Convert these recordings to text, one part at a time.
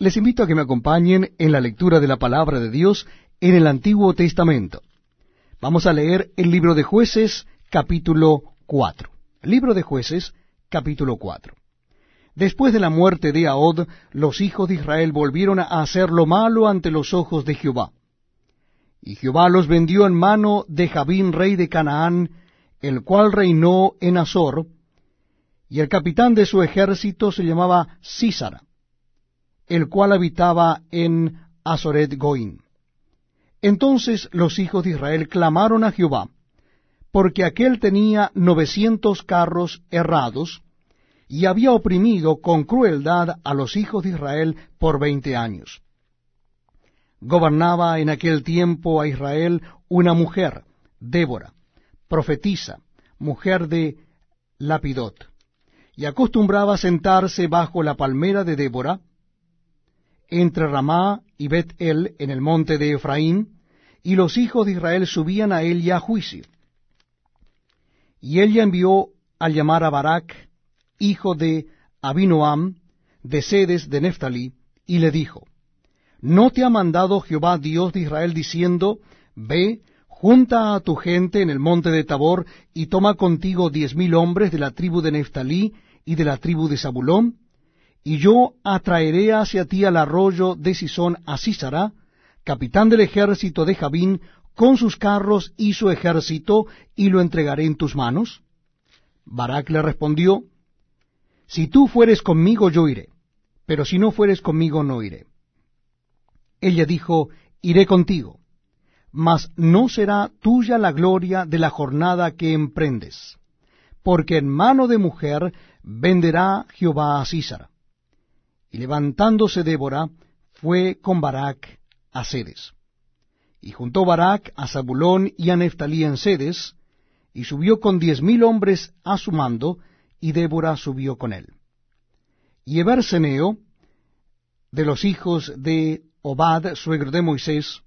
Les invito a que me acompañen en la lectura de la palabra de Dios en el Antiguo Testamento. Vamos a leer el libro de jueces capítulo 4. Libro de jueces capítulo 4. Después de la muerte de Ahod, los hijos de Israel volvieron a hacer lo malo ante los ojos de Jehová. Y Jehová los vendió en mano de Jabín, rey de Canaán, el cual reinó en Azor, y el capitán de su ejército se llamaba Císara el cual habitaba en Azoret Goín. Entonces los hijos de Israel clamaron a Jehová, porque aquél tenía novecientos carros errados, y había oprimido con crueldad a los hijos de Israel por veinte años. Gobernaba en aquel tiempo a Israel una mujer, Débora, profetisa, mujer de Lapidot, y acostumbraba sentarse bajo la palmera de Débora, entre Ramá y Bet-El en el monte de Efraín, y los hijos de Israel subían a ella a juicio. Y ella envió a llamar a Barak, hijo de Abinoam, de Sedes de Neftalí, y le dijo, ¿No te ha mandado Jehová Dios de Israel diciendo, Ve, junta a tu gente en el monte de Tabor, y toma contigo diez mil hombres de la tribu de Neftalí y de la tribu de Zabulón? Y yo atraeré hacia ti al arroyo de Sisón a Císara, capitán del ejército de Jabín, con sus carros y su ejército, y lo entregaré en tus manos? Barak le respondió, Si tú fueres conmigo, yo iré, pero si no fueres conmigo, no iré. Ella dijo, Iré contigo, mas no será tuya la gloria de la jornada que emprendes, porque en mano de mujer venderá Jehová a Císara. Y levantándose Débora, fue con Barak a Sedes. Y juntó Barak a Zabulón y a Neftalí en Sedes, y subió con diez mil hombres a su mando, y Débora subió con él. Y Eberseneo, de los hijos de Obad, suegro de Moisés,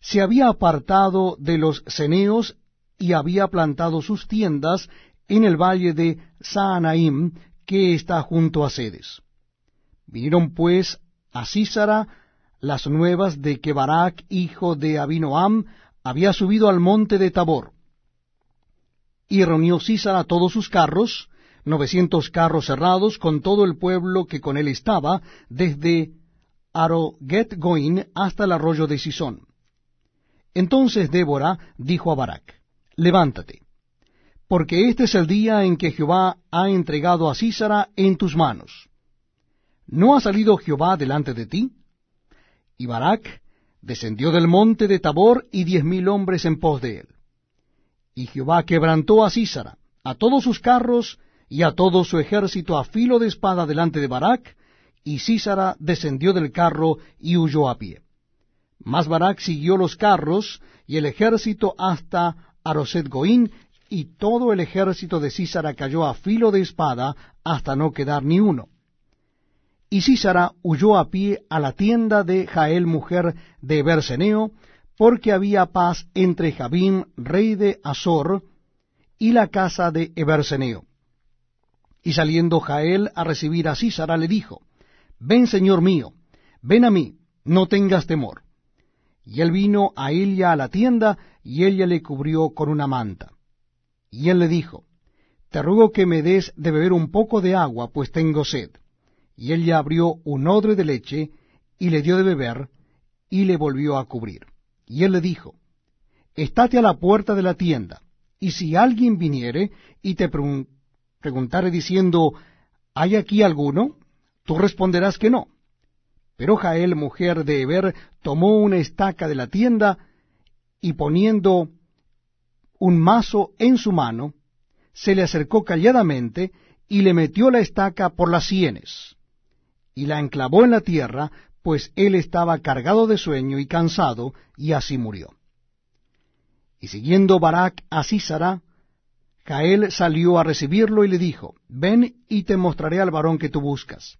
se había apartado de los ceneos y había plantado sus tiendas en el valle de Saanaim, que está junto a Sedes. Vinieron pues a Císara las nuevas de que Barak, hijo de Abinoam, había subido al monte de Tabor. Y reunió Císara todos sus carros, novecientos carros cerrados, con todo el pueblo que con él estaba, desde Aroget Goin hasta el arroyo de Sisón. Entonces Débora dijo a Barak, Levántate, porque este es el día en que Jehová ha entregado a Císara en tus manos ¿No ha salido Jehová delante de ti? Y Barak descendió del monte de Tabor y diez mil hombres en pos de él. Y Jehová quebrantó a Císara, a todos sus carros y a todo su ejército a filo de espada delante de Barak, y Císara descendió del carro y huyó a pie. Mas Barak siguió los carros y el ejército hasta Aroset Goín, y todo el ejército de Císara cayó a filo de espada hasta no quedar ni uno. Y Císara huyó a pie a la tienda de Jael, mujer de Berseneo, porque había paz entre Jabín, rey de Azor, y la casa de Eberseneo. Y saliendo Jael a recibir a Císara, le dijo, Ven, señor mío, ven a mí, no tengas temor. Y él vino a ella a la tienda, y ella le cubrió con una manta. Y él le dijo, Te ruego que me des de beber un poco de agua, pues tengo sed. Y ella abrió un odre de leche, y le dio de beber, y le volvió a cubrir. Y él le dijo, Estate a la puerta de la tienda, y si alguien viniere y te preguntare diciendo, ¿hay aquí alguno? Tú responderás que no. Pero Jael, mujer de Eber, tomó una estaca de la tienda, y poniendo un mazo en su mano, se le acercó calladamente, y le metió la estaca por las sienes y la enclavó en la tierra, pues él estaba cargado de sueño y cansado, y así murió. Y siguiendo Barak a Císara, Jael salió a recibirlo y le dijo, Ven y te mostraré al varón que tú buscas.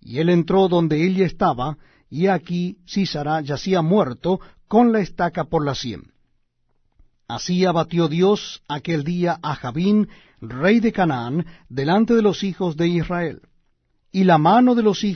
Y él entró donde ella estaba, y aquí Císara yacía muerto con la estaca por la sien. Así abatió Dios aquel día a Jabín, rey de Canaán, delante de los hijos de Israel y la mano de los hijos